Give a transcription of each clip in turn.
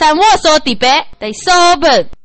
三我说的白得少本。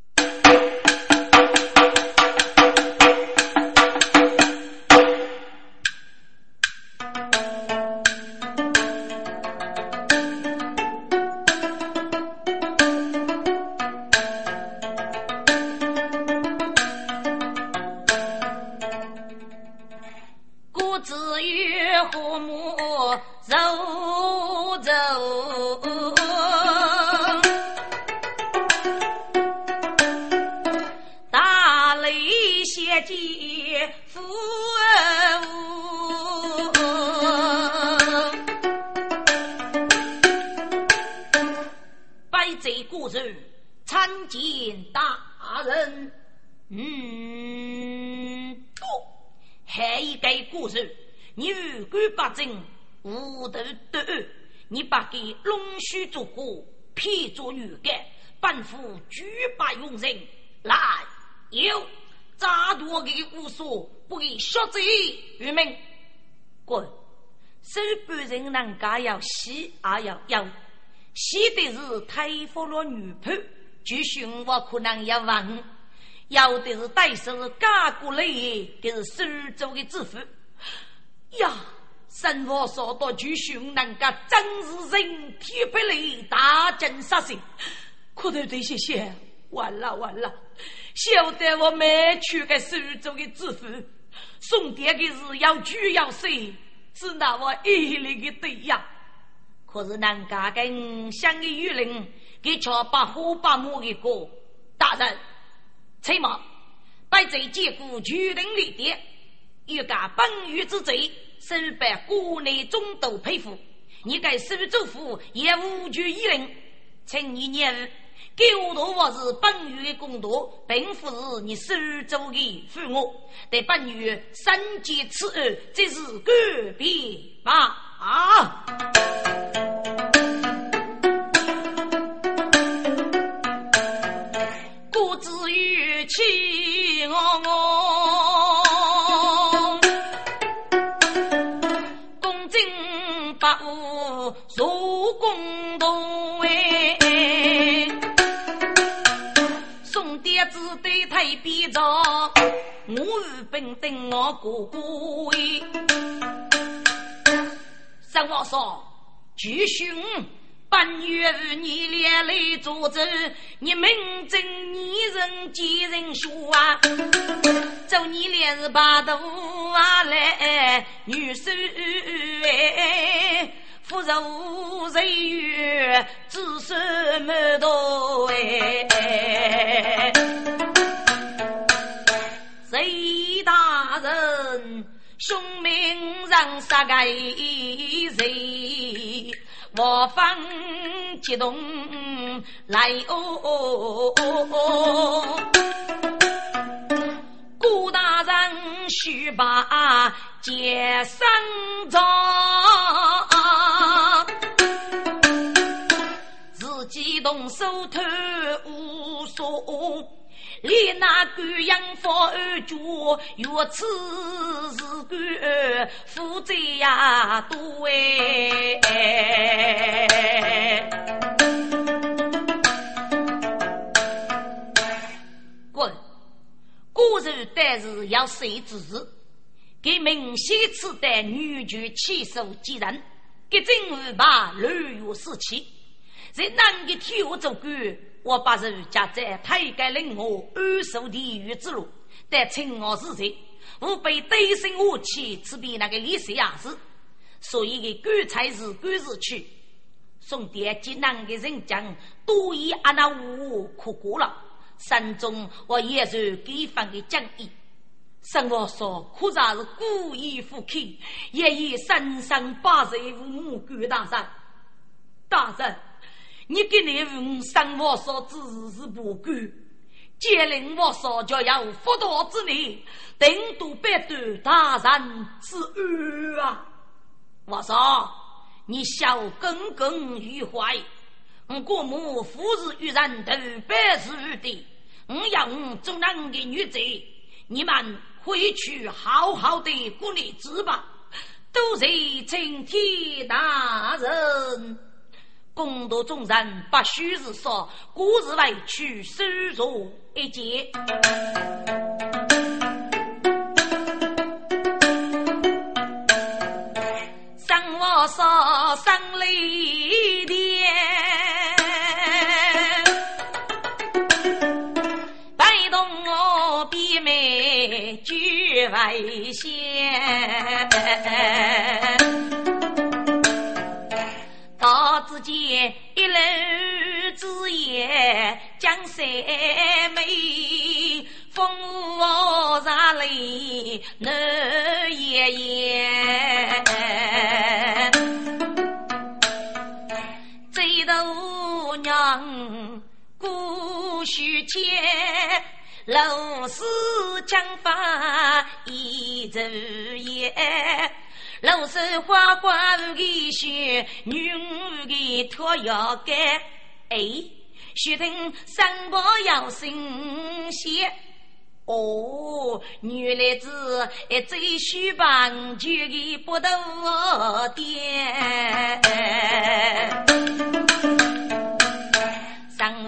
人家要洗也要要洗的是太服了女仆，就寻我可能要问，要的是带手干过来，这是苏州的知府呀。生活说到巨凶，人家真是人体不离，大惊杀心。可头这些些，完了完了！晓得我没去给苏州的知府送爹的是要举要死，只拿我一力的对呀。可是人家跟乡里舆论给瞧把火把木的过大人，崔某拜这结果举人立爹，欲干本狱之罪。手办国内中都佩服，你该苏州府也无惧一人，请你念给我多我是本狱的公道，并不是你苏州的父母。但本月三结此案，这是个别啊！故子与妻我我。对太边着，我本等我哥哥哎。三王说，继续本月你连累作证，你名正言顺几人说啊？祝你连日把头啊来，女婿哎。福寿岁月，子孙满堂哎！人，兄命让杀该谁？我方激动来哦！顾大人须把解生招。动手偷无所，连那个养父儿家，若此事干，负债呀多哎！滚！果然但是要谁之事？给明显此代女婿起手继任，给政务把六月四期。在南的天下做官，我把人家在太改令我安守地狱之路，但趁我之前，吾被对身武器，此比那个李世亚是，所以的官才是官是去。宋典济南的人将多以阿那五哭过了，山中我也是给方的讲义。生活说，可算是故意复刻，也以三生八世父母官大人，大人。你给你五生我所指是不管，接令我所就要佛道之内，定都百段大人之恩啊！我说你小耿耿于怀，我国母夫日与人头百事如的，我要我做男的女子，你们回去好好的过日子吧。多谢青天大人。公道众人不许自杀，故事委屈收入一节。生我少生泪点，带动我闭眉举为先。一之间一楼之叶江山？美风光秀丽日夜醉到姑娘姑许间楼氏将伴一昼夜老手花花的雪，女儿的脱腰杆。哎，须听三宝要神仙。哦，原来是一只书棒就给不得我。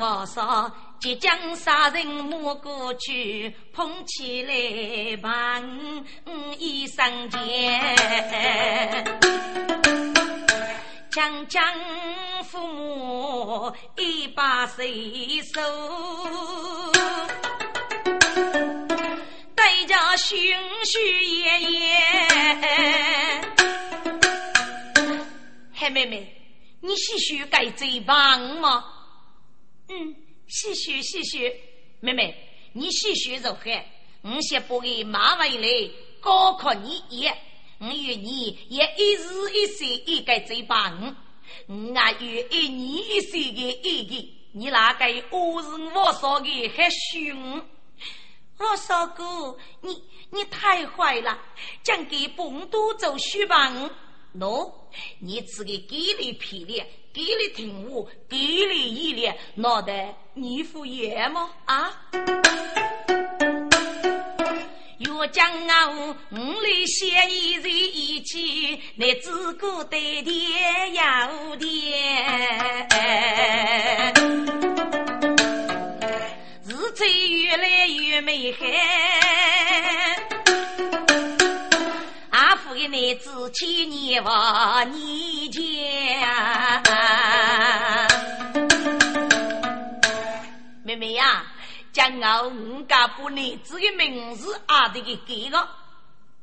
上我说。即将杀人摸过去，捧起来把衣裳解。将将父母一把随手，带着寻寻爷爷。黑妹妹，你是许该嘴棒吗？嗯。细雪细雪，妹妹，你细雪如何？我先不给马回来高考你一，我与你也一日一岁一个嘴巴，我我与一年一岁的一个，你那个我是我说的还凶。我说哥，你你太坏了，将给本都做书棒，喏，你只给给你皮脸。地理听我，地理一脸脑袋你敷眼么啊？有江啊河，五里相依在一起，你自古对天要对，日子越来越美好。一男子千年万年家，妹妹呀，将我五家不男子的名字阿弟给给了。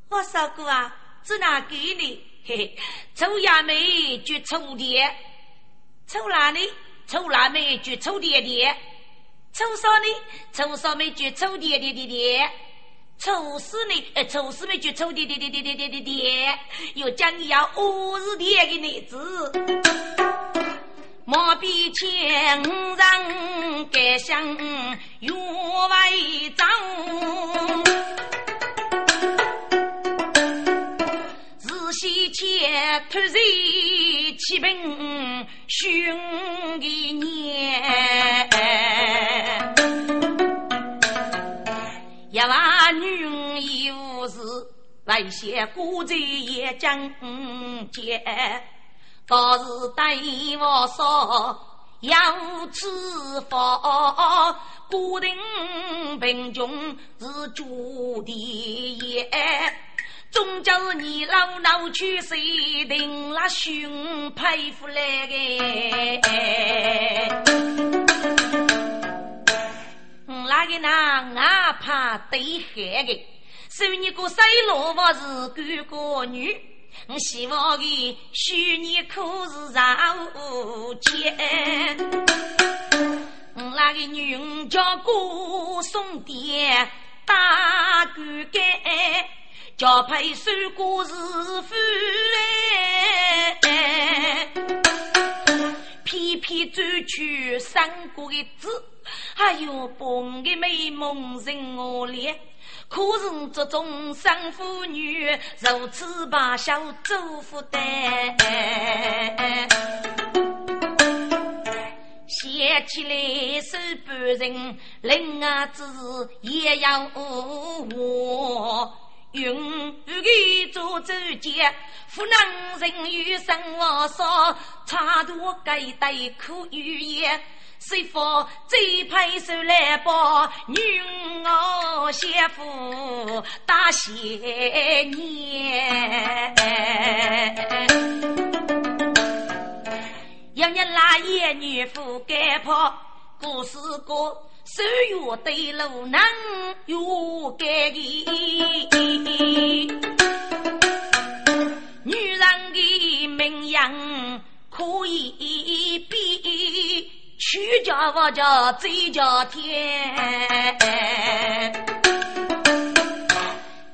我说过啊，只拿给你，嘿嘿，臭丫妹就臭爹，臭哪里？臭辣妹就臭爹爹，臭啥呢？臭啥妹就臭爹爹爹爹。丑死你！呃，丑死你就丑的的的的的的的的，又讲你要五日天的日子，莫比前人改想越为脏，日西前突然起兵凶的年。一万女一无事，外些孤贼也将劫。倒是对我说要吃饭，固定贫穷是主的业。终究你老老去世，定了胸佩服来个。我那个男啊怕对害的，所以你个细路我是个个女，我希望的许你可是上天。那个女儿叫郭松爹打骨干，叫配手过是夫哎，偏偏走去三国的字。还有半个美梦人我恋，可是这种生妇女如此把小做负担。想起来手半人，另儿子也要我。云雨做周节，夫能人与生活少，差多该对苦与言。谁否最配手来报？女儿媳妇大些年，要你拉爷女妇该跑，故事过，手月对路能有改的。女人的名扬可以比，曲家我家最家天。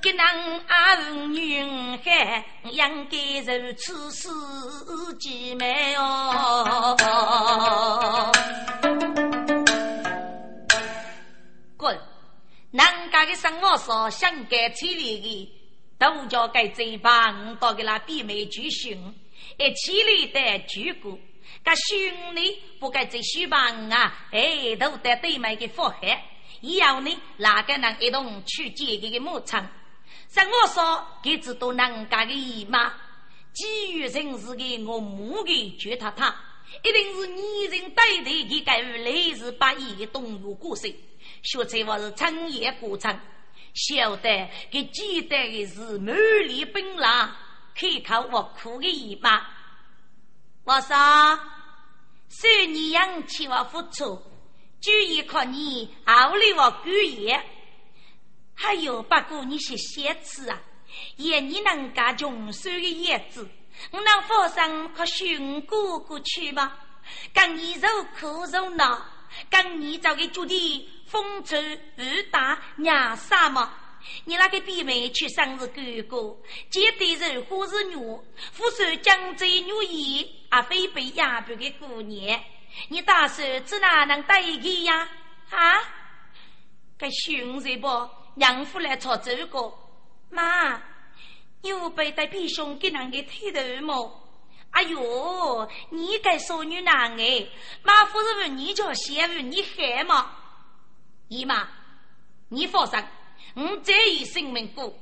给男儿女孩应该如此世姐妹哦。滚！男家的生活说想改起来的。都叫该嘴巴，我到给那比美举兄，一起来的举过，该兄弟不该在书房啊，哎，都得对面的福害。以后呢，哪个能一同去见这个牧场？像我说，给知道人家的姨妈，基于人事的我母的绝他他，一定是女人带头给该类似把一个动物过世，学才我是产业过程。晓得给记得的是满脸冰冷，可靠我苦的姨妈。我说，虽你养起我付出，就依靠你熬了我过夜。还有不过你些写字啊，也你能干穷酸的叶子，我能放上可寻哥哥去吗？跟你受苦受难，跟你找个主地。风吹雨打娘啥嘛？你那个弟妹去生日哥哥，结对人或是女，父受江浙女爷，阿非被压迫的姑娘，你打算怎哪能带给呀？啊？该凶人不？娘夫来吵这个，妈，有被带皮兄给人给推头么？哎呦，你该说女男哎，妈夫是问你叫媳妇，你害吗？姨妈，你放心，我这一性命过，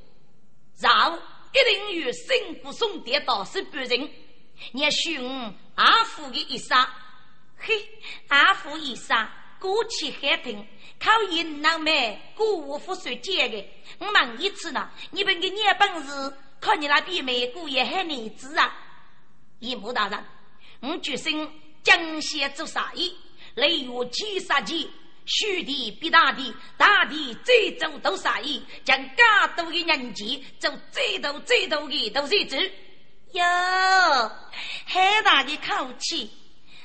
然后一定与辛苦送爹到是不人。你许我阿父的一生，嘿，阿父一生过去海平，靠银囊买过我父水借的。我问一次呢，你本个捏本事，靠你那边美过也很女子啊。姨母大人，我决心江西做生意，雷雨七杀鸡。兄弟比大弟，大弟最终都啥意，将家多的人钱做最多最多的都是子。哟，很大的口气，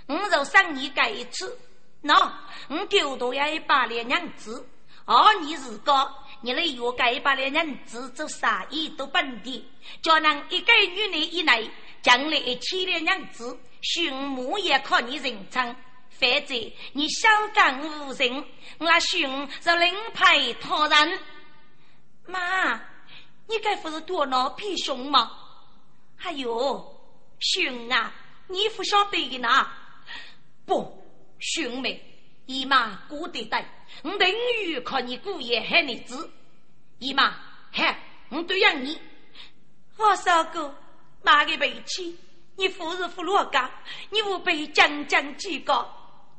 我就上你这一次，喏，我丢多要一百两银子。哦，你如果你来约这一百两银子做啥意都本地，叫人一个月内以内将来一千两银子，父母也靠你认称。反正你小干无人，我兄是另派他人。妈，你该不是多恼皮熊吗？哎呦，熊啊，你不晓得的呢。不，兄妹，姨妈过得带，我等于靠你姑爷喊你子。姨妈，嗨，我都养你。我少哥，妈的背气，你夫是夫罗家，你不被将将几个？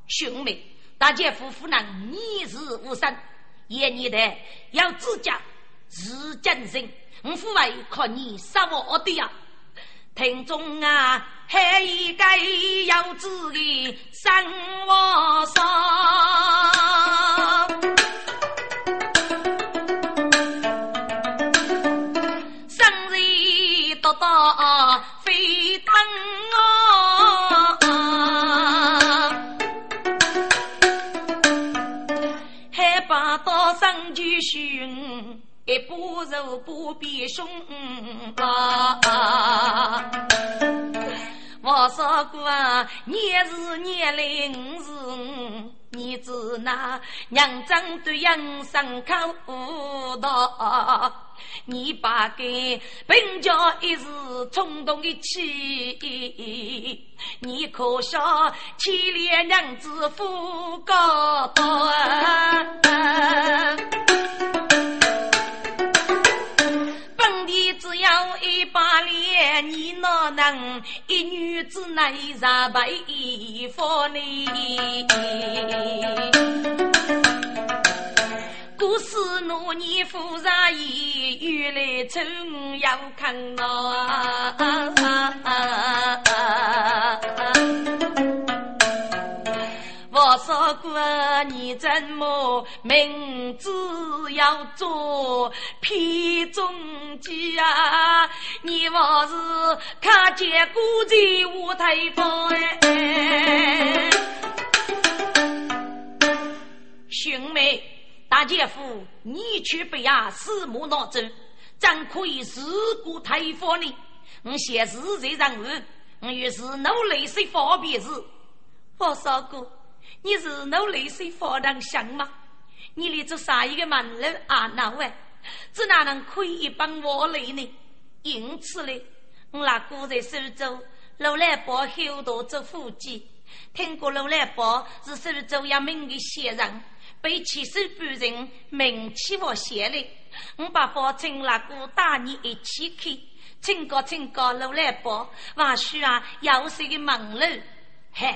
兄妹，大家夫妇能逆时无生，也你的要自家是精神，我父为靠你杀我的呀！听众啊，还一个要子的生活上，上句训，一不肉不必凶啊！我说过，年是年来五是五，你知那娘长对养生口道，你把给本家一时冲动的气，你可笑千里娘子夫高端。百年能，一女子难杀被衣服内。故事奴女夫差也原来求，要看我啊！我说过，你怎么明知要做偏中计啊？你还是看见古在舞台方哎？兄妹，大姐夫，你去北亚四目闹钟，怎可以事故台方呢？我现实在任务，我于是努力些方便事。我说过。你是努力水发当香吗？你立做啥一个门路啊？那喂，这哪能可以帮我来呢？因此嘞，我那姑在苏州，楼来宝后头做伙计，听过楼来宝是苏州一名的县人，被起手半人名气我县里，我把宝请那姑带你一起去，请个请个楼来宝，或许啊有些个门路，嘿。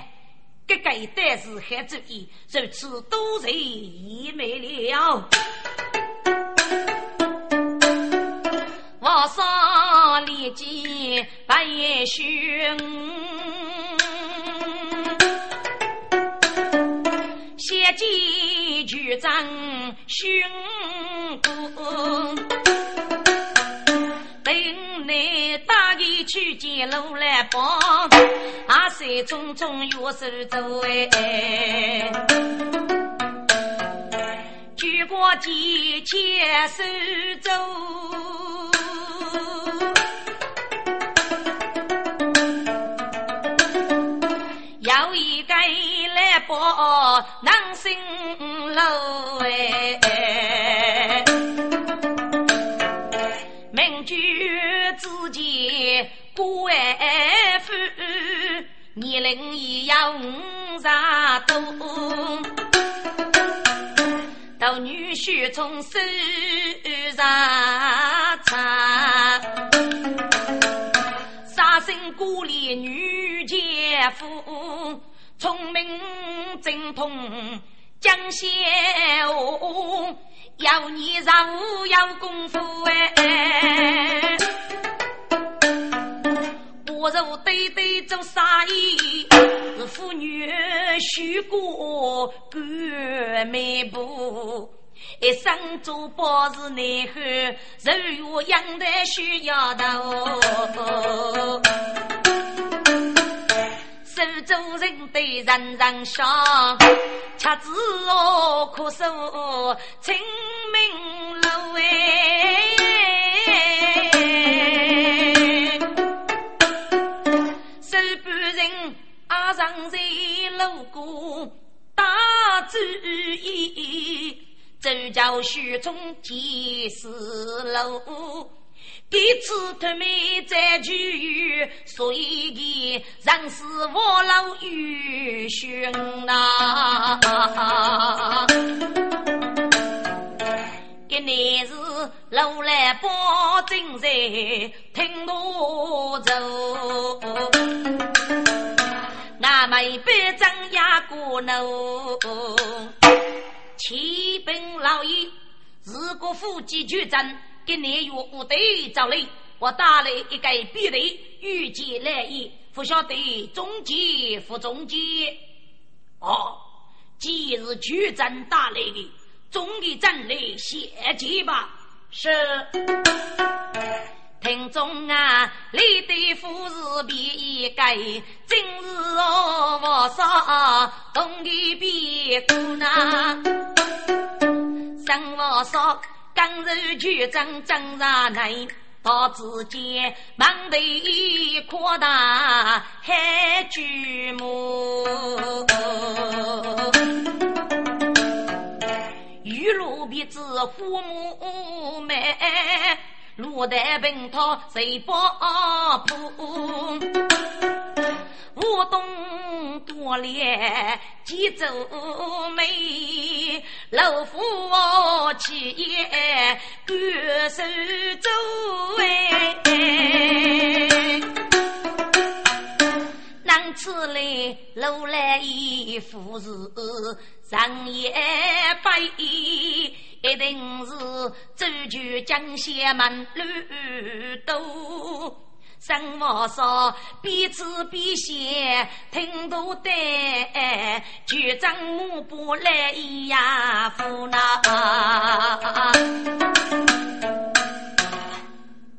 这个代是汉主意，如此多人已没了。王上立即白宣，先见局长勋功。去见楼来帮，阿三匆匆约手走哎，举国几牵手走，有一个来帮能行路哎，名句之间。官府年龄已有五十多，到女婿从手上插，杀生孤立女奸夫，聪明精通讲笑话，要你让我有功夫哎。我若对对做生意，是妇女许过干美步，一生做包是内后，日月养的需要头。手做人对人人笑，吃子哦可受清明路哎。上在路过大主意，周教徐从见思路。第次他们在聚，所以的人是我老愚兄呐。今年是路来报正在听路走。那没被张压过怒，启禀老爷，如果夫妻决战，给你与部队找来，我打了一个比雷，预计来意，不晓得中计不中计。哦，既是决战打来的，总的战来先接吧。是。庭中啊，你的富士比一改，今日哦，我说东的比古那，生活说刚柔举正正上来，到之间忙得扩大海巨幕，玉露鼻子父母美。路带奔涛谁不破？我东多练几周眉，老夫起也干手走哎。能此来楼来一副是上也百，一定是周全江西门路多。生活说彼此彼嫌，听都得，局长目不来呀，夫那。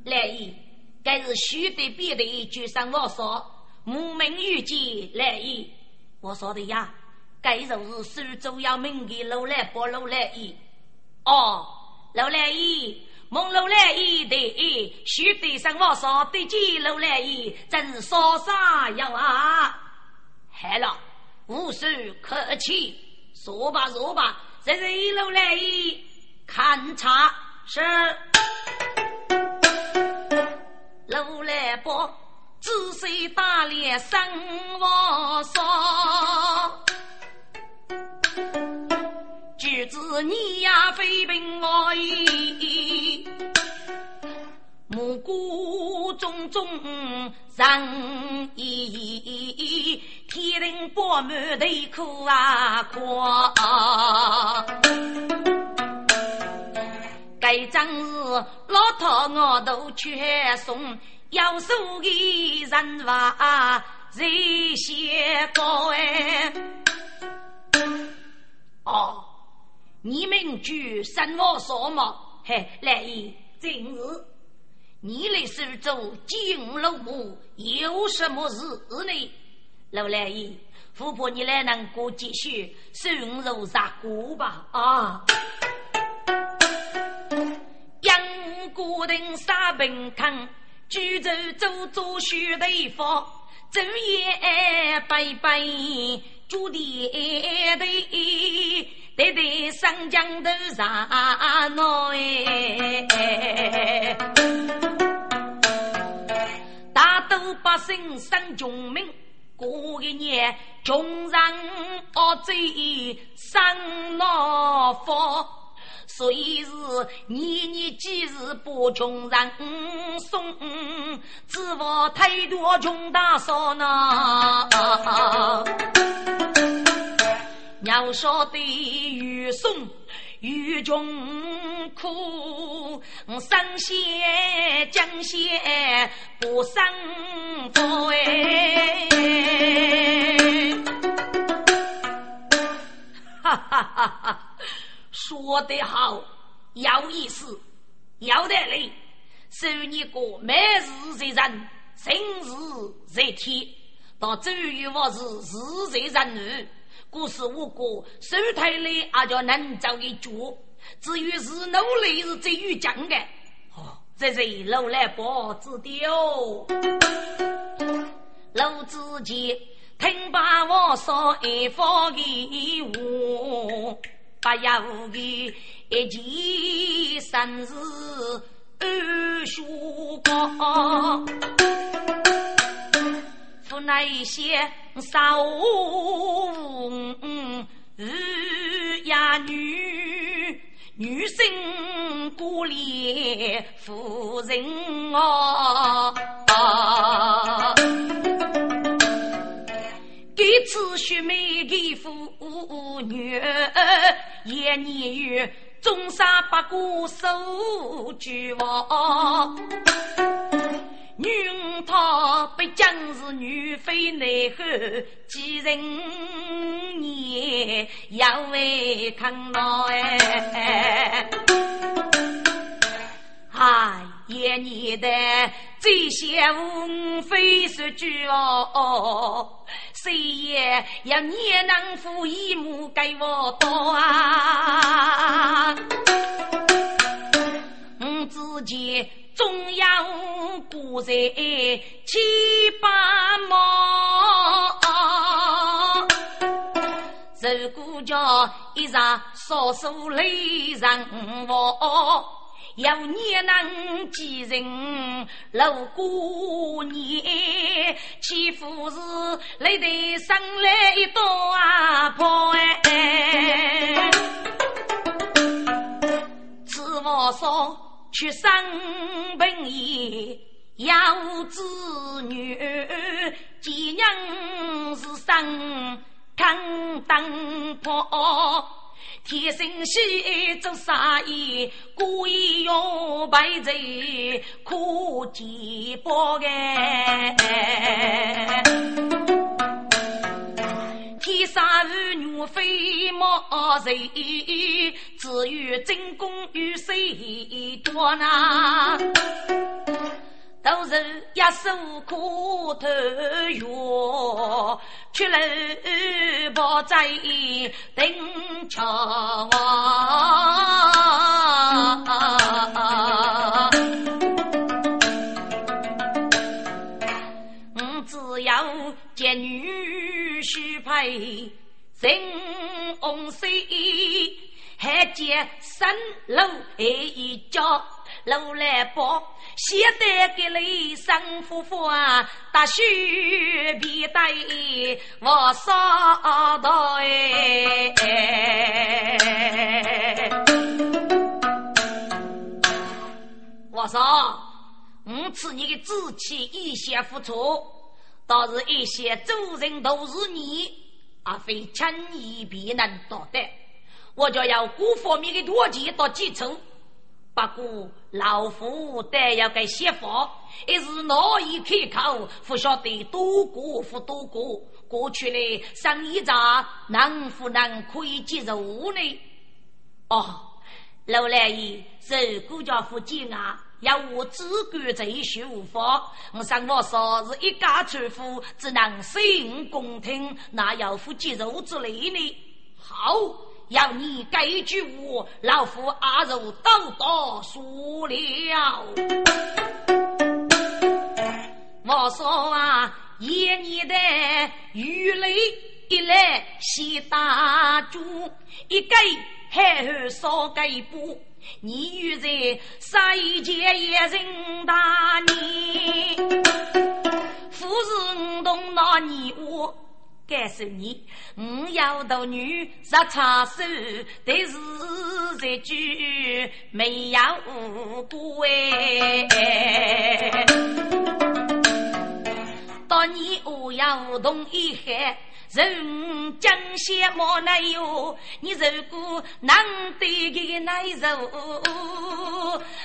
来意，该是须得必的局长我说，无名玉见来意，我说的呀，该就是苏州要命的楼来波楼来意，哦，楼来意。梦楼来一对，须对上我说对几楼来一，真是说啥呀啊！好了，无需客气，说吧说吧，这是一楼来一，看茶是楼来波，仔细打脸生我说。子你呀，非凭我意，目光种种仁义，天庭饱满的苦啊苦。该张日老头我都全送，要数的人话这些高哎，哦。你们就生我说嘛，嘿，来意今日你来苏州金楼墓有什么事呢？老来意，富婆你来能过继续顺路杀过吧？啊！杨国定杀本坑，举州走走须得方，昼夜拜拜朱地的。对对，上江头上闹哎，大都百姓生穷命，过一年穷人恶贼生恼火，所以是年年几日把穷人送，只望太多穷大嫂呢。要晓得雨送雨穷苦，神仙降仙不生福哎！哈哈哈哈说得好，有意思，有道理。收你个每日在人，生日在天，到周于我是日在人女。故事我国手台里阿叫能走一脚，至于是努力是最有讲的。哦，这是老来不知丢，老子己听把我说一方的话，不要的一件生事二说过。不那一些少日呀女女生孤立夫人哦，给此须美的妇女，一年月终杀八股手举王。女他不将是女非男后，几人年要为看老哎，哎，一年的这些无非是句哦，谁也要年能付一亩给我多啊，我自己。中央不在七八毛，如果叫一场少数雷人我，要年能几人路过年，岂不是累得生来一朵啊破哎？此我说。去生本意，养子女，几娘是生扛灯泡。天生喜做生意，故意用白贼苦几包哎。天生儿女非毛贼，只有真功与谁多呢？都是一手苦头药，出来抱在等瞧。我只要见女婿配，人红水，还见三楼一家。楼来报，现在给雷生夫妇啊，大雪皮带我杀到哎！我说，我吃你的志气一些付出，倒是一些做人都是你，而非轻易便能夺得。我就要各方面的条件到基础。不过老夫得要给媳妇，一时难以开口，不晓得多过不多过。过去的生意长能不能可以接受呢？哦，老来爷受国家福建啊，要我只管这一学无法。我上我说是一家主妇，只能心公听，哪有不接受之类呢？好。要你这一句话，老夫阿肉都多说了。我说啊，一年的雨雷一来先打住，一改还后少改步。你欲在一界一人大你，富士动那你我。感受你，我要到女杀插手，但是这句没有过哎。当你我要同一海，人将羡慕奶哟，你如果能得个奶肉，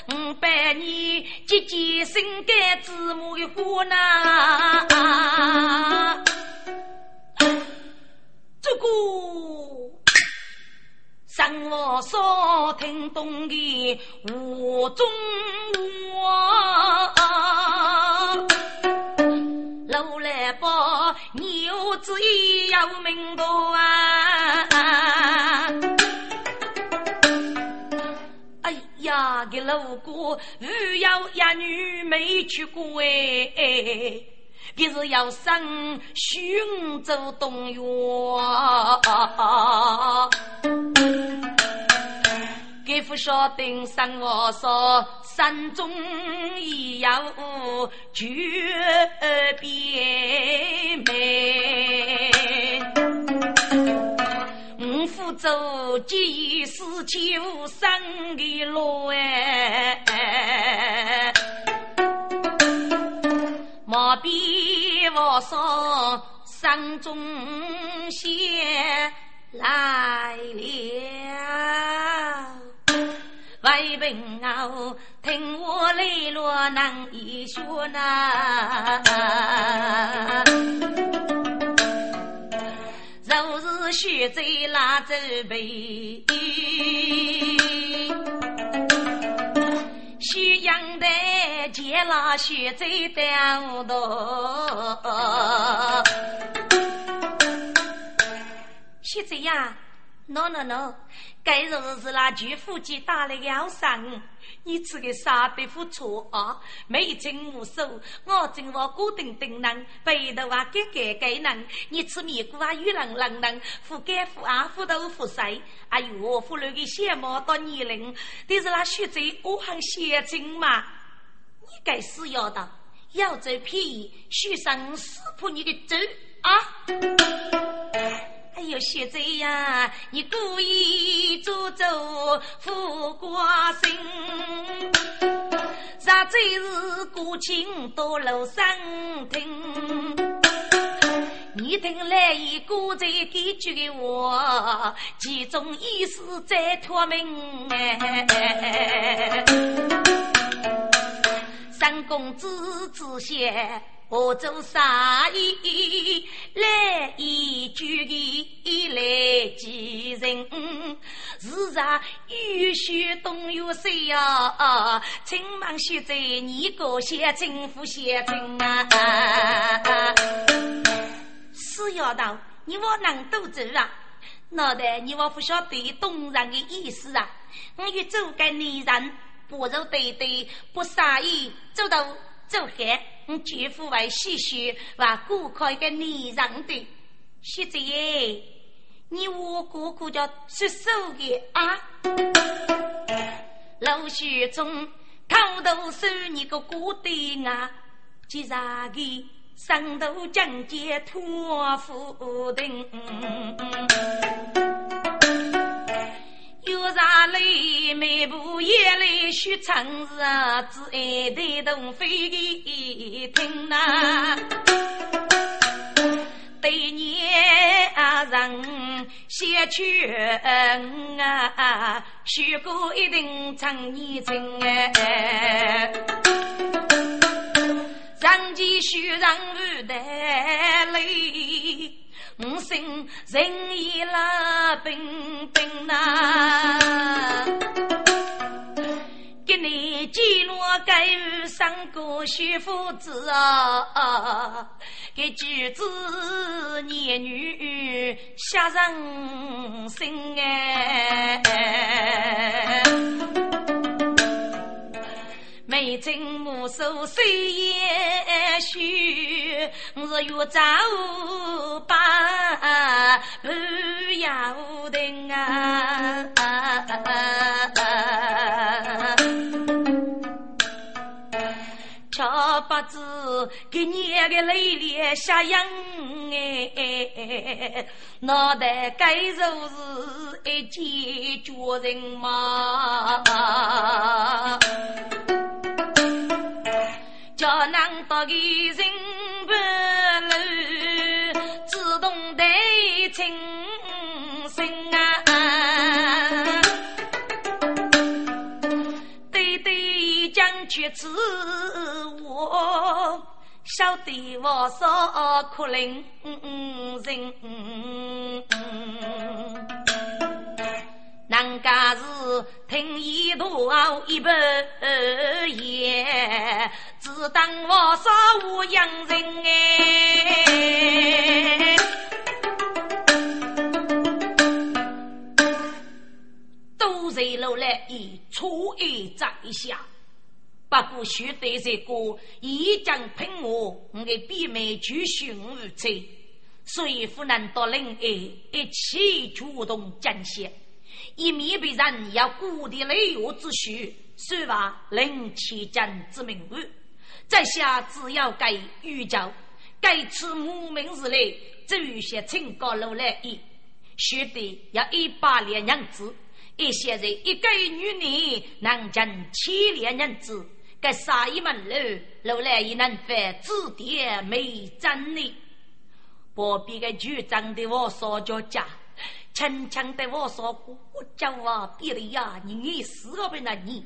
我百你结结心肝子母的花呐。这个生我所听懂的无中话，老来把牛子也要明白啊！哎呀，给老哥，只要一女没去过哎。便是要生寻州东岳，给夫晓得生我说山中已有绝边美，五福州几时秋生的路哎。毛笔我说山中仙来了，为朋友听我泪落难以说呐。若是学在拉走背。徐阳台见了雪在当头，雪在呀，no no no，该日是那巨夫妻打了腰伤，你吃个傻逼不错啊，没情无手，我正我固定定人，背头啊给给给人，你吃米糊啊玉冷冷冷，胡干胡啊胡豆腐碎，哎呦，胡乱的羡慕到年龄，但是那学在我很闲情嘛，你该死要的，要走便宜，许上撕破你的嘴啊！哎呦，学这呀，你故意做作富寡心，啥最是古琴多楼上听？你听来一个在给句的话，其中意思在脱命哎。三公子子写。我做生意来一句的来几人，时常有许东有西呀，请忙写在你个写政府写成啊！是丫头，你我能都走啊？脑袋你我不晓得东人的意思啊？我欲做个女人，不如对对不杀意，走到。做汉，我绝不为细许为顾客一个女人的。现在耶，你我哥哥叫出手的啊？老许中头头收你个哥的啊，既然个上头将街托付定。也来学唱词啊，只爱带动飞的听呐。对年人先去啊，学过一定唱年轻哎。上前学让舞台来。我心人意拉冰冰呐，该有三个媳妇子啊，给举子年女下人心哎。眉清目秀虽也许，日月照把不要停啊！瞧不知给你个泪脸下痒哎，脑袋该就是一件绝人嘛。叫难到个人不路，自动带清醒啊！对讲句子，我晓得我少可怜人。人家是听一道一百言，只当我少无洋人哎。都在楼来以初一在下，不过须得这个一将喷我，我的闭门举胸无策，所以不能到人爱一起主动展现。一面被人要古的雷月之序，说话令其将之名誉。在下只要该预教，该此母名日来，只有些清高楼来意，学得要一百两银子。一些人一个女人能挣千两银子，该杀一门楼楼来也能翻指点没真理。不必个局长的我说叫假。轻轻对我说：“我叫我别离呀，你你死个不那你。”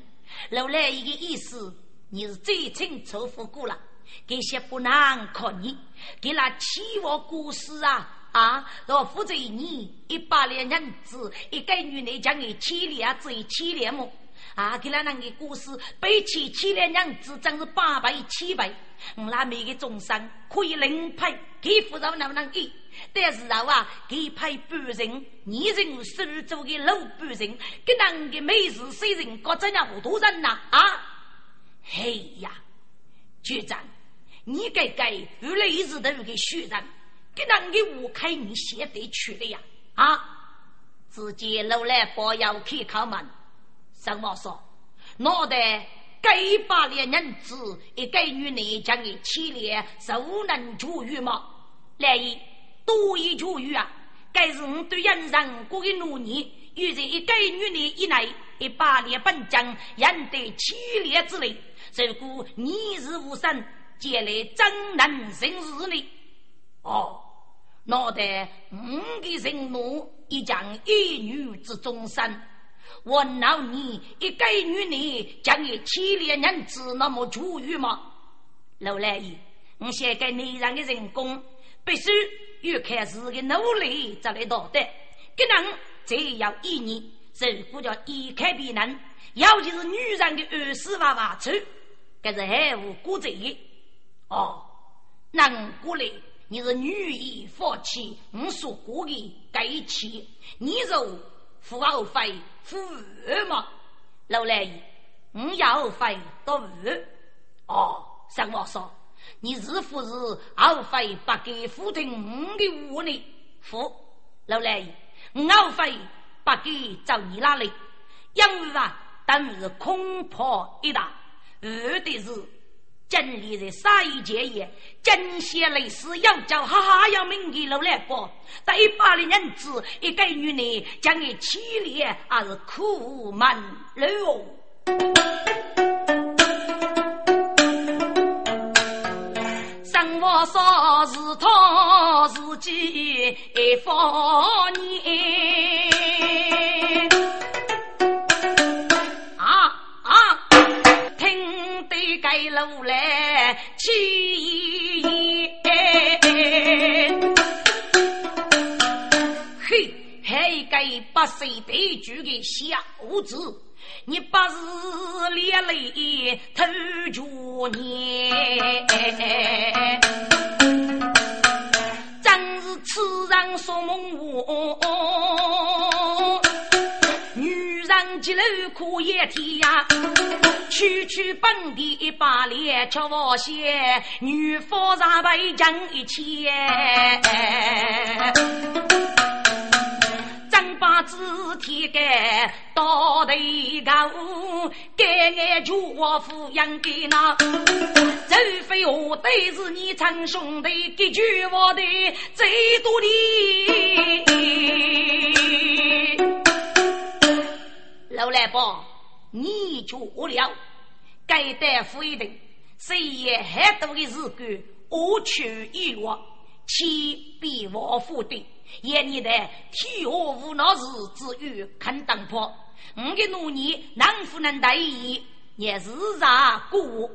后来一个意思，你是最清楚不过了。这些不难看你，给那七我故事啊啊！若负责你一百两银子，一个女人将你千两子千两么？啊，给那那个故事，背起千两银子，真是八百七百。我那每个众生可以领配，给夫人能不能给？但是啊，给派半人，你人手做的老半人，给那个美事谁人搞这样糊涂人呐？啊，嘿呀，局长，你该该越来越是都给虚人，给那个我开你写得去的呀？啊，直接楼来不要开开门，什么说？脑袋该把两人子一个女人将你牵连，受能住于吗？来一。多一句语啊，该是我对人人过的努力，又在一个女人以内，一百列本将，引得七列之内。如果你是无神，将来怎能成事呢？哦，脑袋五个人奴，一将一女之终身。我恼你一个女人，将你七列人子那么足裕吗？老来爷，我想给男人的成功，必须要开始的努力才来夺得。可能只要一年，如果叫一开必能，尤其是女人的儿媳娃娃处，这是还无过罪。哦，难过来，你是女义夫妻，我所过的该妻，你若付二费付二嘛？老来爷，我要费到二。哦，三我说，你是不是二费不给付听五的五呢？付，老来爷。我非不给找你那里，因为啊，等于空破一大，二的是真理在杀一件也，真些类似要叫哈哈要命的路来过，在一百的人子一个女人将你凄厉还是苦闷了我说是他自己放念。路来气焰，嘿，还该八岁得举的小子。你不是连累头九年，真是痴人说梦话。人几楼可也天呀，区区本地一把脸，却发现女夫上辈讲一千。把子贴盖到头高，该爱就我抚养给那，除非我对是你亲兄弟，给句话的最多的。老来伯，你就了，该大夫一定，谁也很多的日干，我去一落，岂必我负的？眼你的天下无恼事之余，肯当破。我的奴婢能不能得意？也是啥过？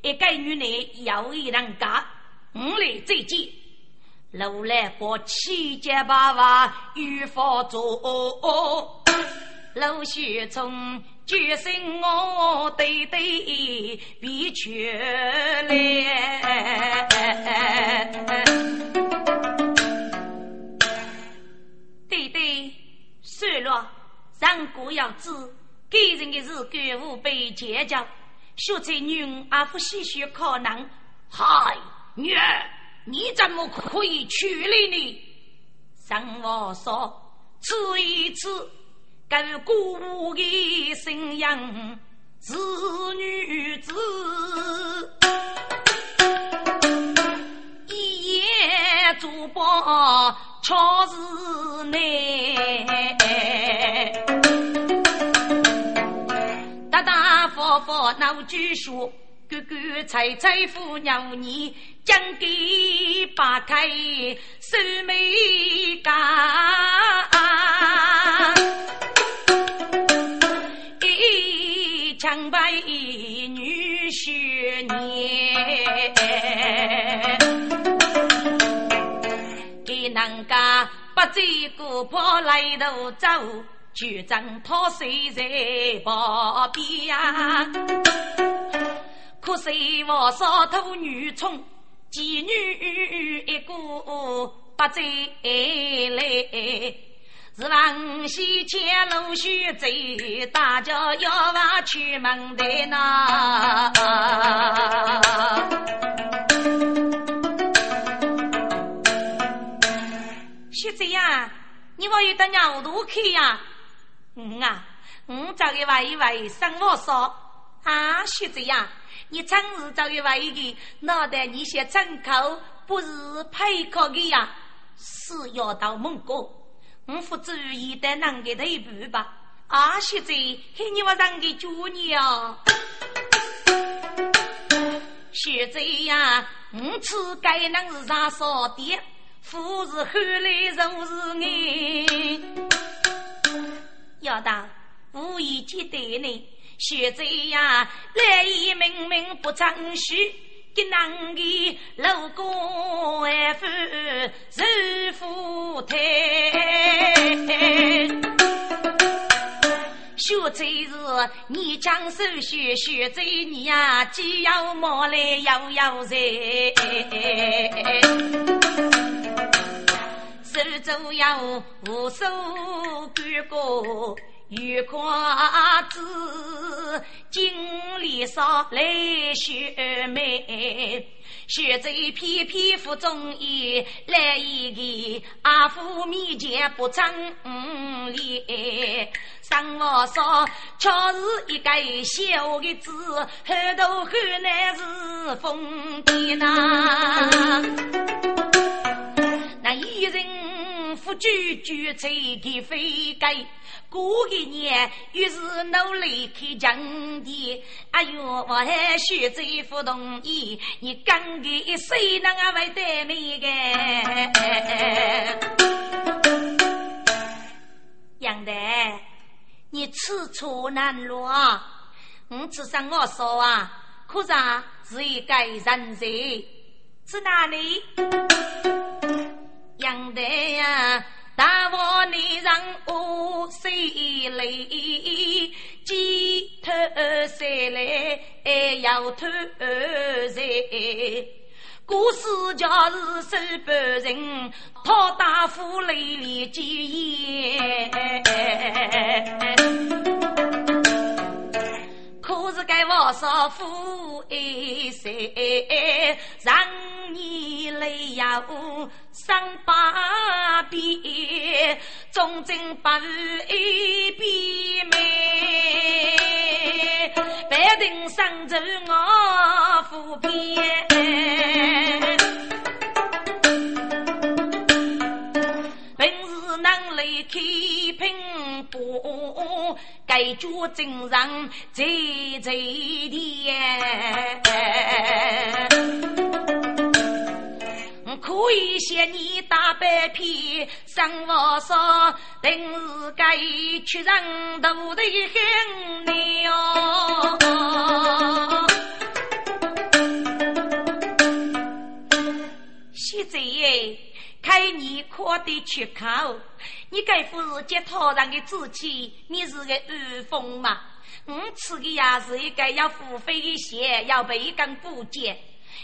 一个女人要一人家，我来再见。路来过七节八八与佛坐，陆续从决心我对对必去来。对对，算了，上古要知，给人的是感悟被结交，学在女儿阿夫细学可能。嗨，女儿，你怎么可以娶了呢？上我说，此一次，跟鼓舞的信仰是女子，一夜珠宝。确实难，大大方方闹句说，哥哥猜猜父娘你讲给八开手眉干，一女婿年。人家不走过坡来头走，就正他睡在旁边呀。可惜我少土女宠，妓女一个不再来。是郎西前路须走，大家要往出门的呐。学子呀，你我有到鸟肚去呀？嗯啊，我找个外一外生活说啊，学子呀，你真是找个外一个脑袋你些张口不是配口的呀？是要到蒙古，我父子一旦能给他一步吧。啊，现在看你我让给主你啊！现在呀，我此该能是啥少的？富是后来如是你。要当无意间对你，现在呀，来意明明不称许，给男的路过还夫受富态。学这是你将手学学这你呀，既要莫来又要在，手中要无数干过。月光子，经历上来学美，学在偏偏腹中意，来一个阿父面前不争理。上我说，却是一个小的子，后头后来是疯癫呐。那一人夫举举吹的飞盖。过个年，于是努力开疆地。哎呦，我还学这副同意，你刚给谁能啊会得美个？杨德，你此处难落啊！我只想我说啊，可是是一个人才，是哪里？阳台呀！大王，你让我谁来？鸡头谁来？要头谁？故事就是守半人，讨大夫来里几言。可是该我少妇一岁，让你来呀！三把鞭，忠贞不一边美，百定上奏我父篇。本是能离开波，盖脚正上最最甜。可以写你大白皮，上我说，等是该去人头的很了。现在看你夸的出口，你该不是接头上的志气，你是个二风嘛？我吃的呀是一个要付费的血，要被根补接。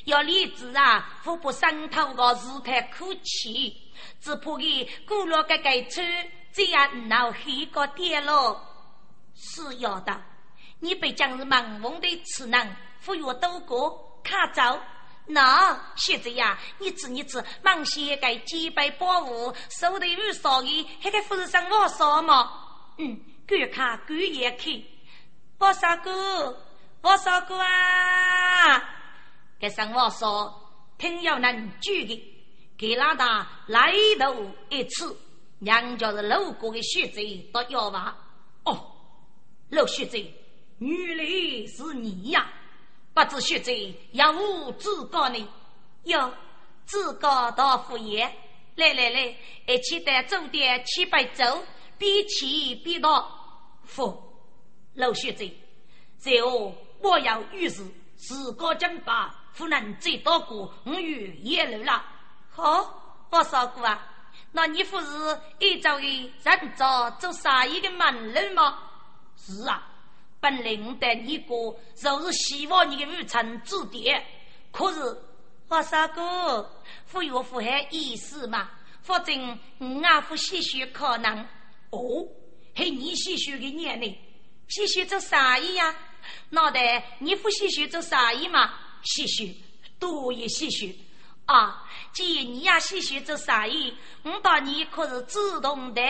要理智啊！互不伤透个事态可气，只怕给古老个改出这样闹黑个点咯。是要的，你被将是盲蒙的痴男，忽悠多过卡走。那现在呀，你知你知，忙些个几百宝物，手头有少的，还该不是上我少吗？嗯，赶看赶也看，我少哥，我少哥啊！给上我说，听要能举的，给老大来头一次，娘家是路过的学者都要吧？哦，老学者，原来是你呀！不知学者要无自告呢？哟，自告到副业，来来来，一起带走点七百走，边骑边道。父，老学者，随后莫要遇事，自告正法。不能再多过我与叶楼了。好，我说过啊，那你不是一早的人早做生意的门路吗？是啊，本来我带你过，就是希望你的父亲指点。可是我三哥，不有符合意思嘛？否则我阿父些许可能。哦，还你些许的年龄，些许做生意呀？脑袋你不些许做生意嘛？细许，多也细许啊！既然你也细许做生意，我把你可是主动的，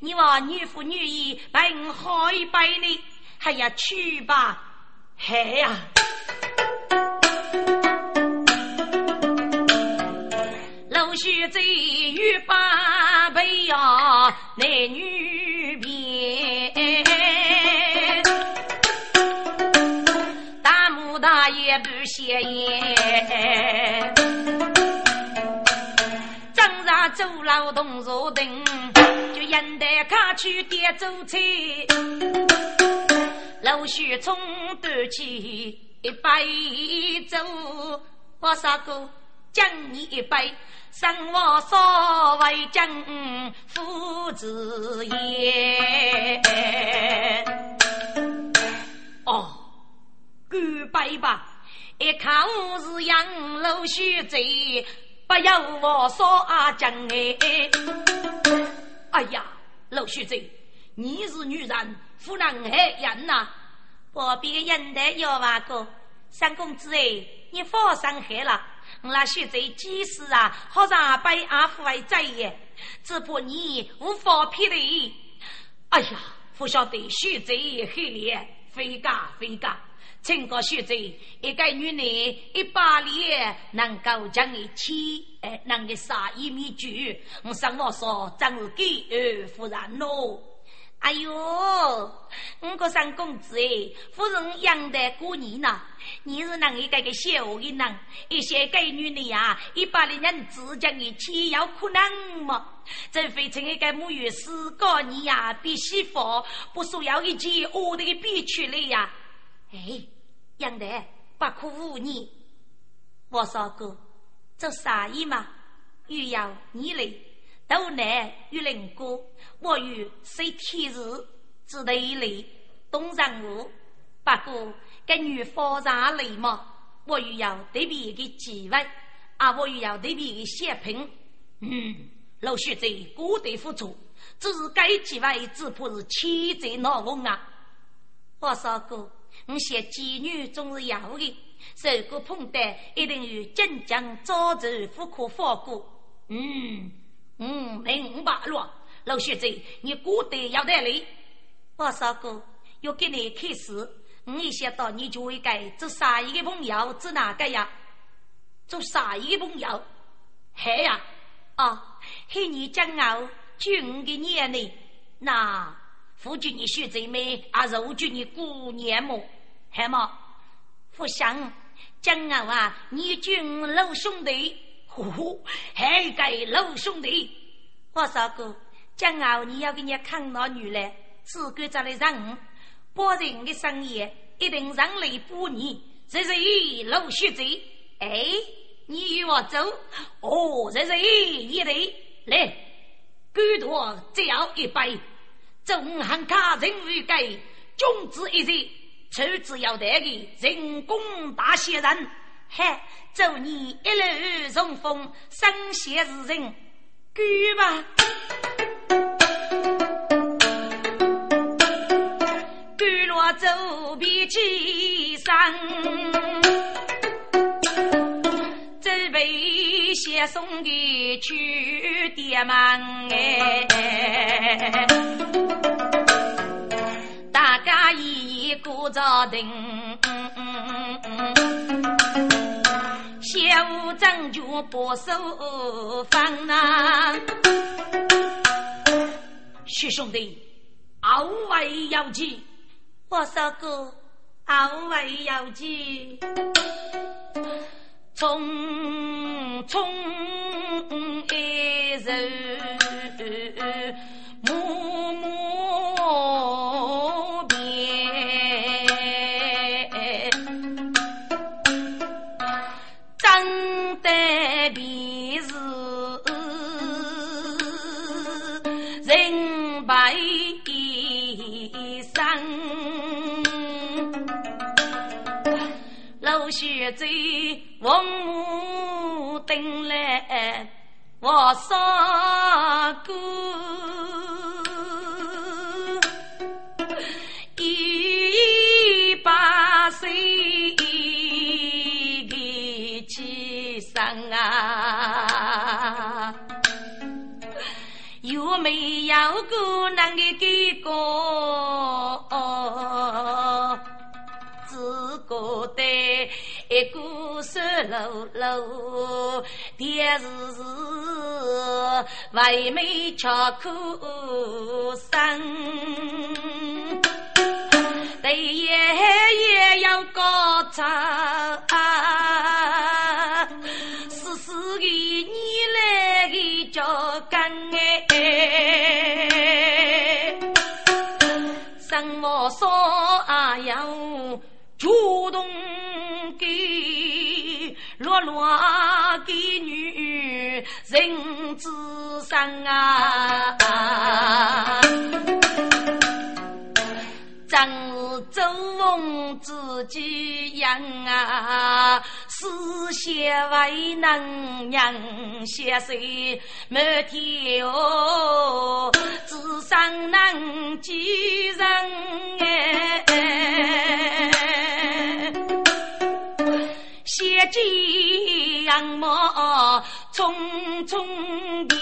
你话女夫女意，陪我好一拜呢，嗨呀去吧？嗨呀！老徐在玉八辈。呀，男女别。大木大爷不歇言，正在走劳动坐等，就引得卡去点走菜，老许从端起一杯酒，我啥哥敬你一杯。生活所谓将父子言。哦，干杯吧！一看我是杨老须贼，不要我说阿将哎！哎呀，老须贼，你是女人，不能害人呐！我别人的要话过，三公子哎，你放伤害了。我那学在几时啊？好让被阿父来宰耶！只怕你无法匹敌。哎呀，不晓得学贼黑脸，非假非假。请个学贼，一个女人一把脸能够将你欺，哎，能够杀一米九。我上我说，真是给而夫人喽。哎呦，我个三公子哎，夫人养的过年呐，你是哪一个个小人呐？一些该女的呀，一把的人只讲你岂有可能么？这非成一个母语四个你呀，比媳妇不说要一件我的个比出来呀？哎，养的不可无你，我说过，做啥意嘛？又要你来。斗南与邻国，我与谁天日只得一类东上路。不过跟女方上雷嘛，我又要对比一个机会，啊，我又要对比一个血拼。嗯，老徐在过得付出，只是该机会只怕是千载难逢啊！我说过，我写妓女总是要的，受过碰得一定有坚强早走不可放过。嗯。嗯，明白了，老学子，你过得要得力。我说过要给你开始，我一想到你就会该做啥一个朋友，做哪个呀？做啥一个朋友？嘿呀，啊，嘿你骄傲，军的年龄，那夫君你学子妹，啊，揉住你姑娘么？嘿么？不想骄傲啊，你军老兄弟。呼呼，还给老兄弟，我说过，今后你要给人家看到女来，只管着来让，保人的生意一定让来补你。这是老学子，哎，你与我走，哦，这是一对，来，给多只要一杯，中汉卡人为给，君子一日，出之要得的人工大仙人。嗨，祝你一路顺风，生贤之人，去吧！赶落走遍几山，准备先送的去爹门哎，大家一鼓着定。小张就不守房啊，徐兄弟，傲为要紧，我说过傲为要紧，匆匆一日，在王母等来，我杀过一百岁的气生啊，有没有过那个给过？一股酸露露，电视是为美吃苦生。对爷也要高唱，时时的你来的叫干哎，什么说啊要主动落落的女人之上啊。张周翁自己养啊，四血为能养血水，每天哦，智商能几人哎，血气阳毛匆匆变。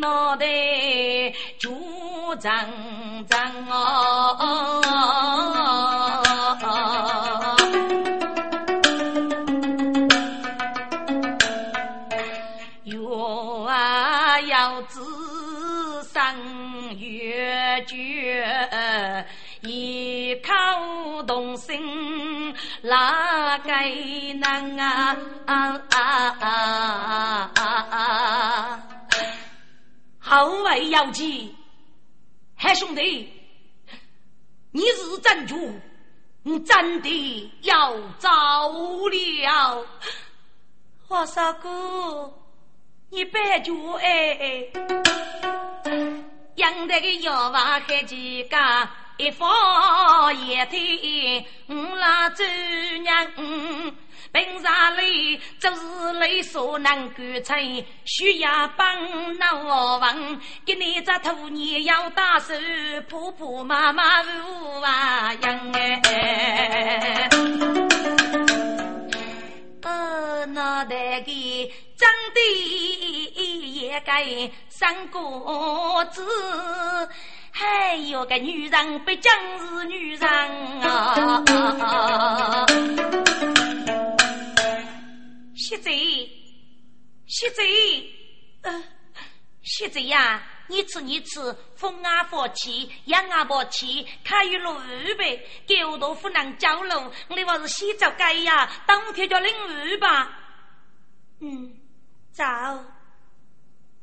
脑袋就胀胀哦，月啊要自生月绝，一口动心哪该能啊啊啊啊！后位要急，嗨兄弟，你是真主，你真的要走了。华少哥，你别叫哎，养的个药娃还几个，一放一天，我拉周娘。平常里就是累所难干成，需要帮那我问，给你这兔年要打手，婆婆妈妈无啊样哎。呃，脑袋的长得也该三个字，还有个女人不讲是女人啊。谢贼，谢贼，呃，谢贼呀！你吃你吃，风啊火气，阳啊火气，看雨落雨呗。狗都不能交流，你话是洗澡该呀？当天就淋雨吧。嗯，走，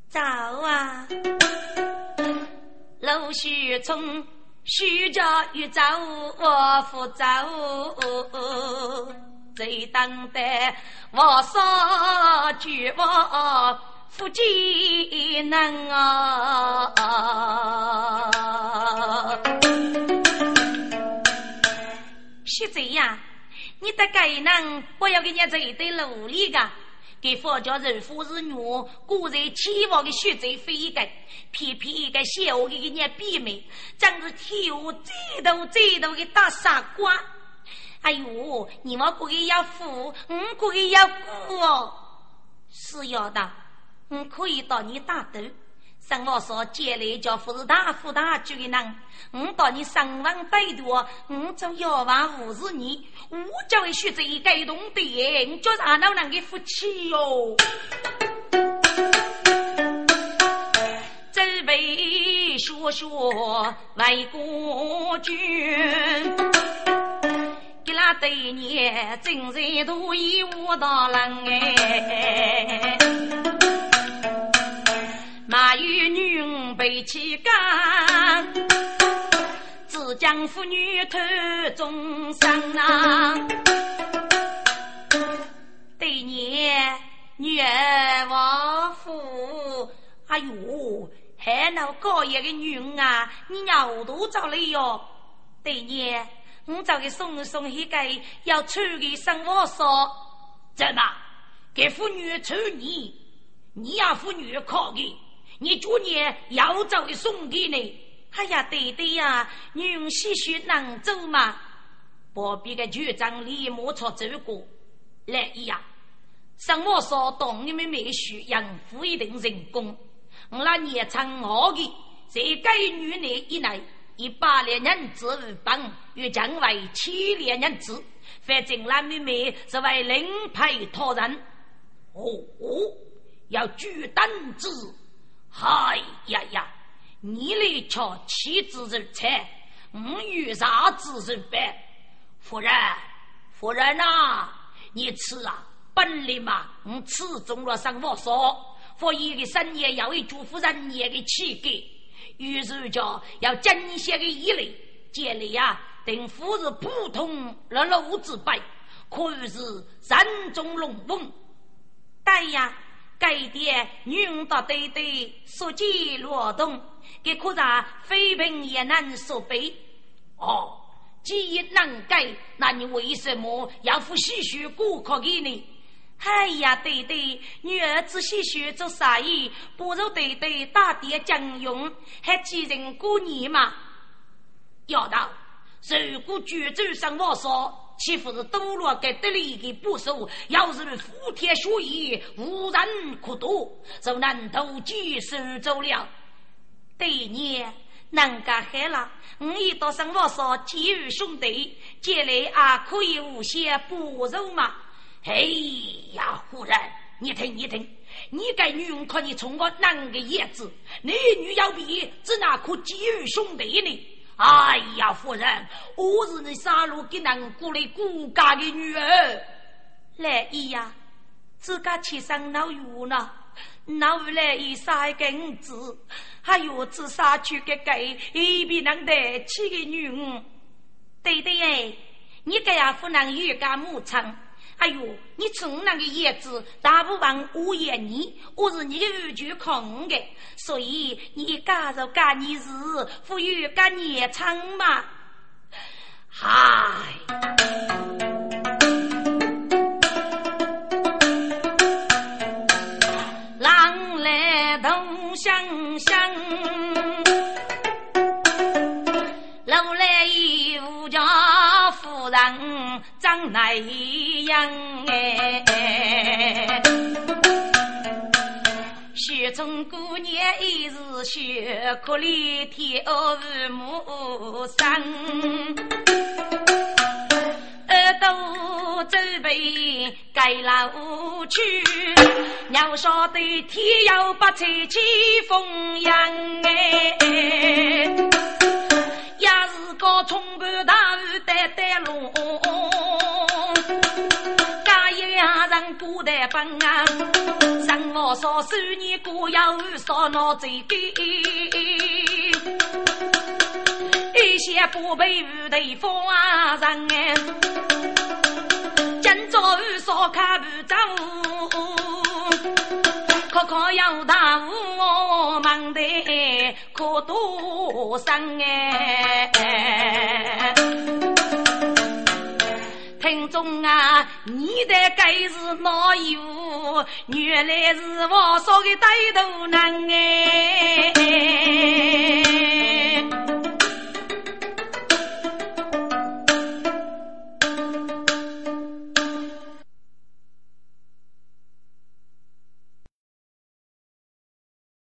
走啊！陆续从徐家又走，我不走。最当得我少绝望，夫妻能啊！是这样，你的该能，不要给你这一对努力个，给佛教人夫是女，古人期望的学者非个，偏偏一个小给你比美，真是挑最多最多的大傻瓜。哎呦，你们可以要富，我可以要富哦。是要的，我可以到你打斗。生我说借来叫富是大富大贵的人，我到你上万百多，我做幺万五十年，我就会学这一改动的，你叫啥老人给福气哟？准备说说为国君。给那对年，真是独一无大人哎！马有女被气干，只将妇女头中伤啊！对年女儿王夫，哎呦，还那高一个女人啊，你娘都着了哟！对年。我找个送送一个要娶的生活说，怎么，给妇女穿你，你要妇女考的，你今年要找给送给你。哎呀，对对呀，女人些许能走吗？不必个局长李莫错走过来呀。什么说懂你们没需养父一定成功。我那年长熬的，在该女内以内。一百两银子五本，欲将为七两银子。反正蓝妹妹是为领配托人。哦哦，要举胆子！嗨呀呀，你来瞧妻子人才，我与啥子人办？夫人，夫人呐，你吃啊，本领嘛，我吃中了上我说，佛爷的生意要为祝福人也的气概，于是叫要珍惜的一类，建立呀，等夫是普通了路子辈，可以是山中龙凤。对呀，该点女到对对，说起劳动，给可让非平也难说悲。哦。既然能改，那你为什么要付喜血顾客给你？哎呀，对对，女儿子喜血做生意，不如对对打点将用，还几人过年嘛？要道，如果举州上我说，岂不是多了给得力的部署？要是覆天血雨，无人可躲，就难投机收走了。对你。能干海了，我一到生活上几于兄弟，将来也可以无限补助嘛。哎呀，夫人，你听你听，你该女人看你冲我男个叶子，男女要比，只哪可给予兄弟呢？哎呀，夫人，我是你杀戮给难过的顾家的女儿。来姨呀，自家亲生老友呢？那未来一杀根子，还有自杀去个给一比能得起个女儿。对对哎，你这样不能越干牧场。哎呦，你从那个叶子大部分我也你，我是你的二舅空的，所以你加入干你是富裕干年长嘛？嗨。想想，楼人长那样哎，雪中姑娘一时雪，可怜天儿父母生，耳朵准备盖楼去。要晓得天有不测起风扬哎，也是个冲冠大雨带带龙，人过得奔啊，生我少十年过要少闹最干，一些不被雨头风啊人哎，今朝雨少看不着。可可要大我忙得可多生哎！称总啊你的该是哪一物原来是我说的带头男哎。